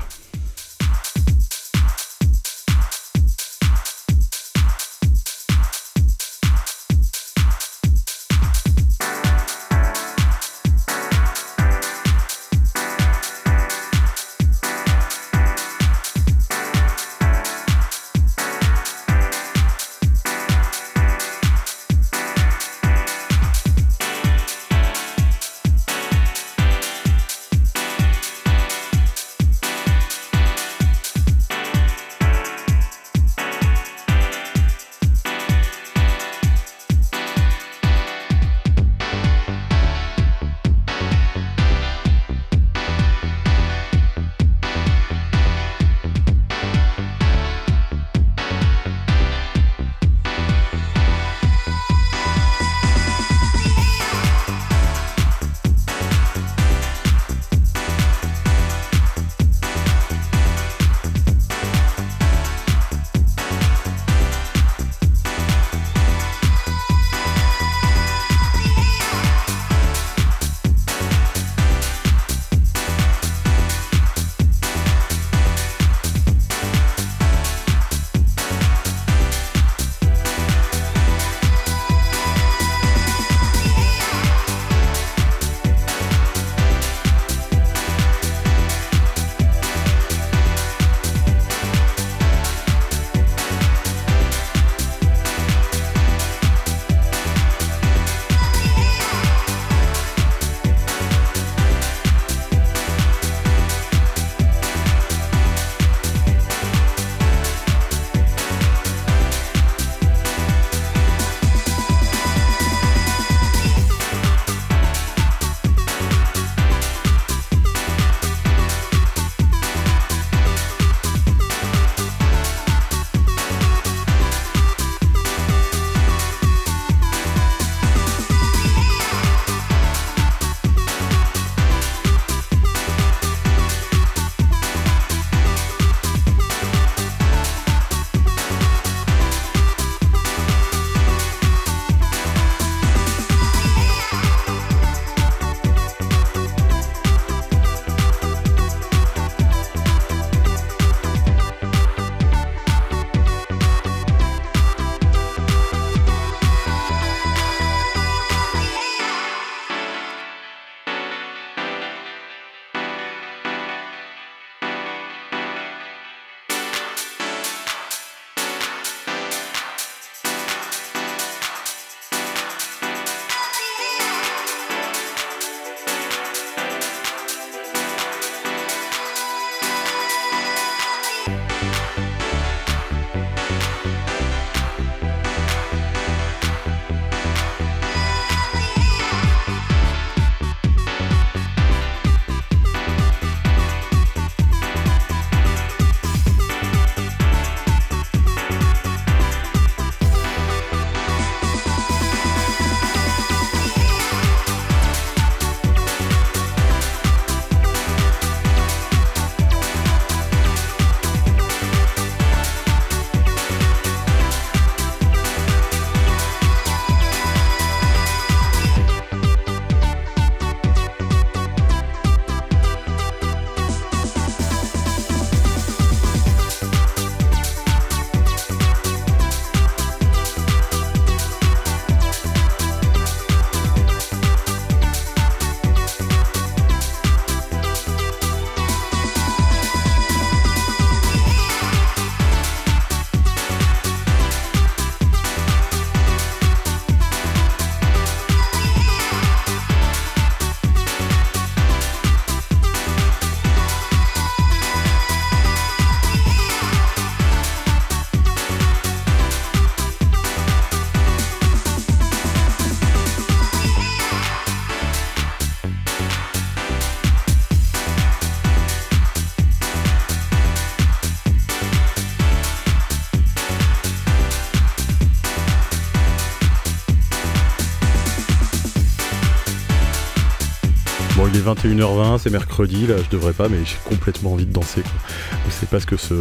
21h20, c'est mercredi, là je devrais pas, mais j'ai complètement envie de danser. Quoi. Vous savez pas ce que ce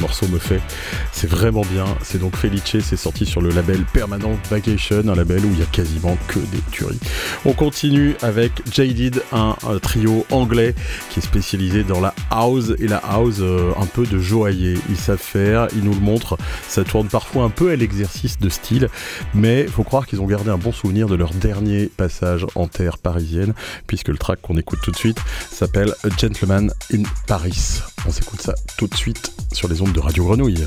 morceau me fait. C'est vraiment bien. C'est donc Felice, c'est sorti sur le label Permanent Vacation, un label où il y a quasiment que des tueries. On continue avec Jaded, un, trio anglais qui est spécialisé dans la house et la house euh, un peu de joaillier. Ils savent faire, ils nous le montrent. Ça tourne parfois un peu à l'exercice de style, mais faut croire qu'ils ont gardé un bon souvenir de leur dernier passage en terre parisienne, puisque le track qu'on écoute tout de suite s'appelle A Gentleman in Paris. On s'écoute ça tout de suite sur les ondes de Radio Grenouille.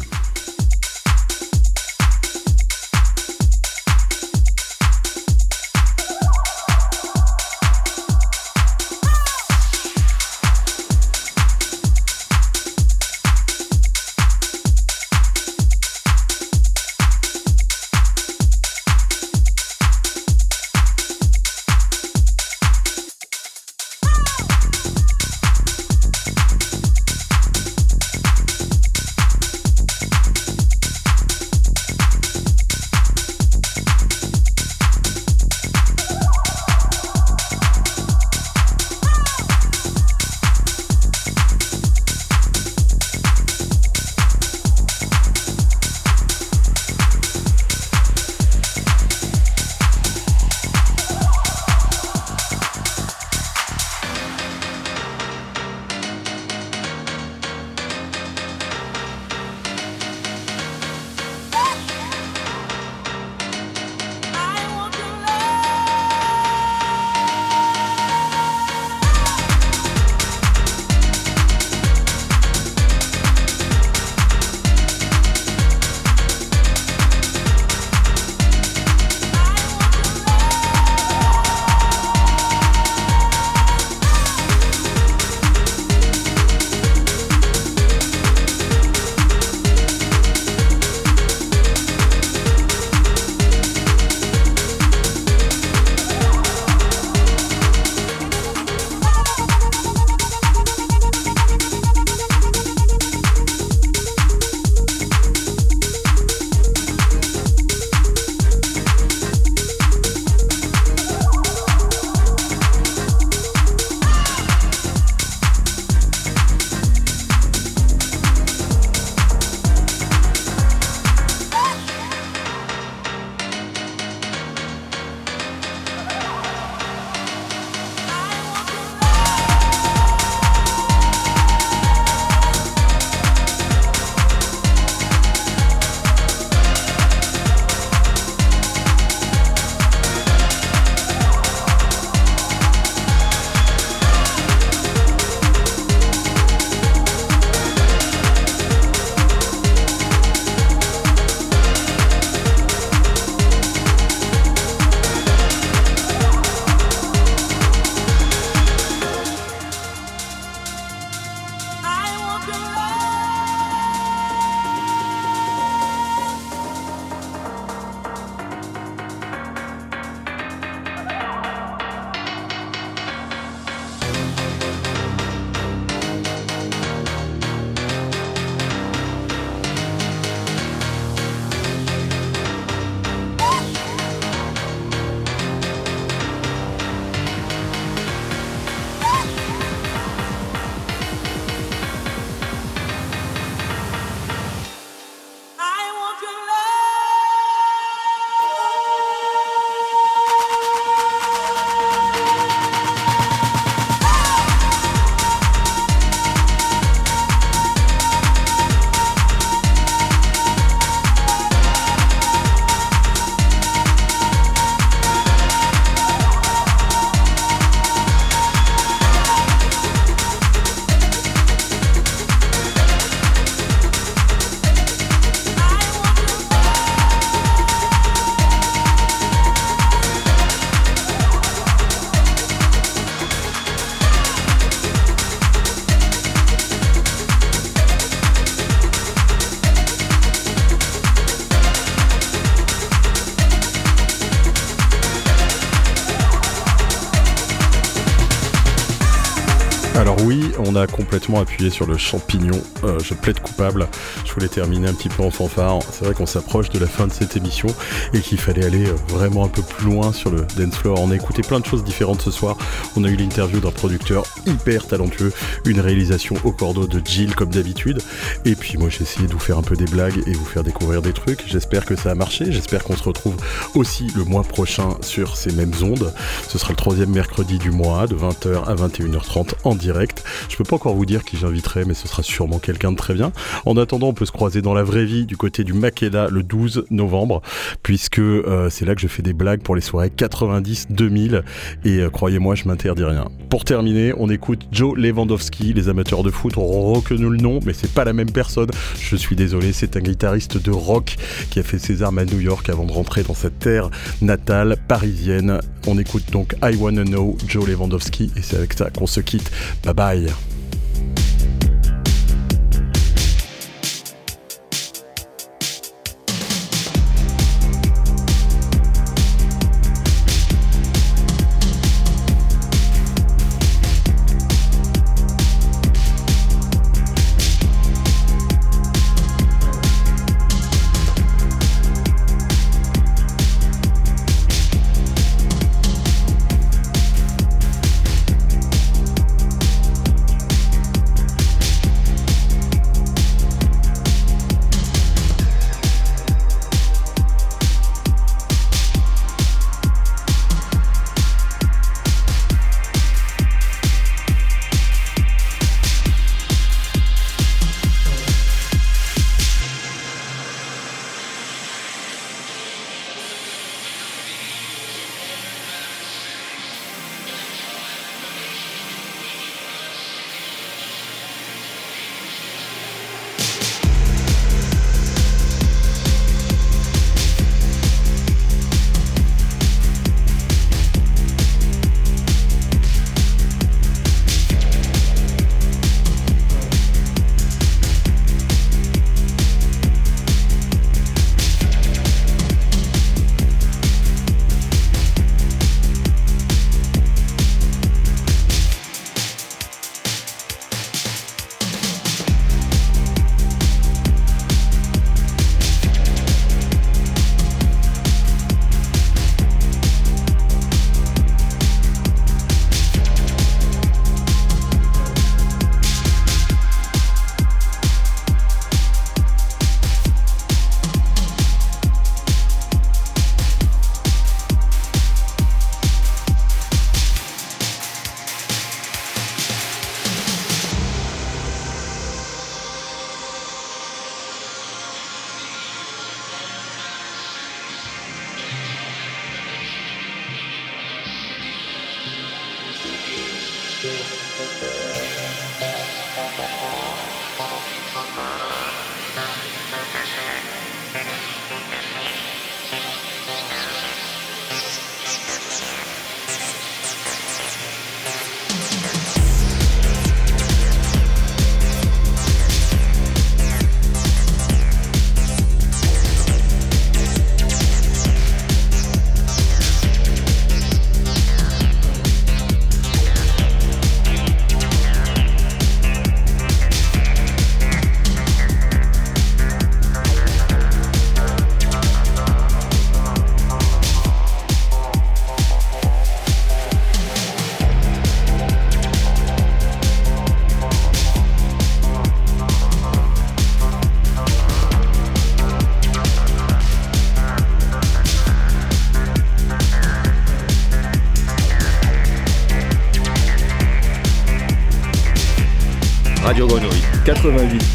Appuyé sur le champignon. Euh, je plaide coupable. Je voulais terminer un petit peu en fanfare. C'est vrai qu'on s'approche de la fin de cette émission et qu'il fallait aller euh, vraiment un peu plus loin sur le dance floor. On a écouté plein de choses différentes ce soir. On a eu l'interview d'un producteur hyper talentueux, une réalisation au cordeau de Jill comme d'habitude. Et puis moi j'ai essayé de vous faire un peu des blagues et vous faire découvrir des trucs. J'espère que ça a marché. J'espère qu'on se retrouve aussi le mois prochain sur ces mêmes ondes. Ce sera le troisième mercredi du mois de 20h à 21h30 en direct. Je peux pas encore vous dire qui j'inviterai, mais ce sera sûrement quelqu'un de très bien. En attendant, on peut se croiser dans la vraie vie du côté du Makeda le 12 novembre, puisque euh, c'est là que je fais des blagues pour les soirées 90-2000 et euh, croyez-moi, je m'interdis rien. Pour terminer, on écoute Joe Lewandowski. Les amateurs de foot auront reconnu le nom, mais c'est pas la même personne. Je suis désolé, c'est un guitariste de rock qui a fait ses armes à New York avant de rentrer dans cette terre natale parisienne. On écoute donc I Wanna Know Joe Lewandowski et c'est avec ça qu'on se quitte. Bye bye.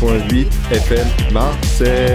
Radio Grenouille 88.8 FM Marseille.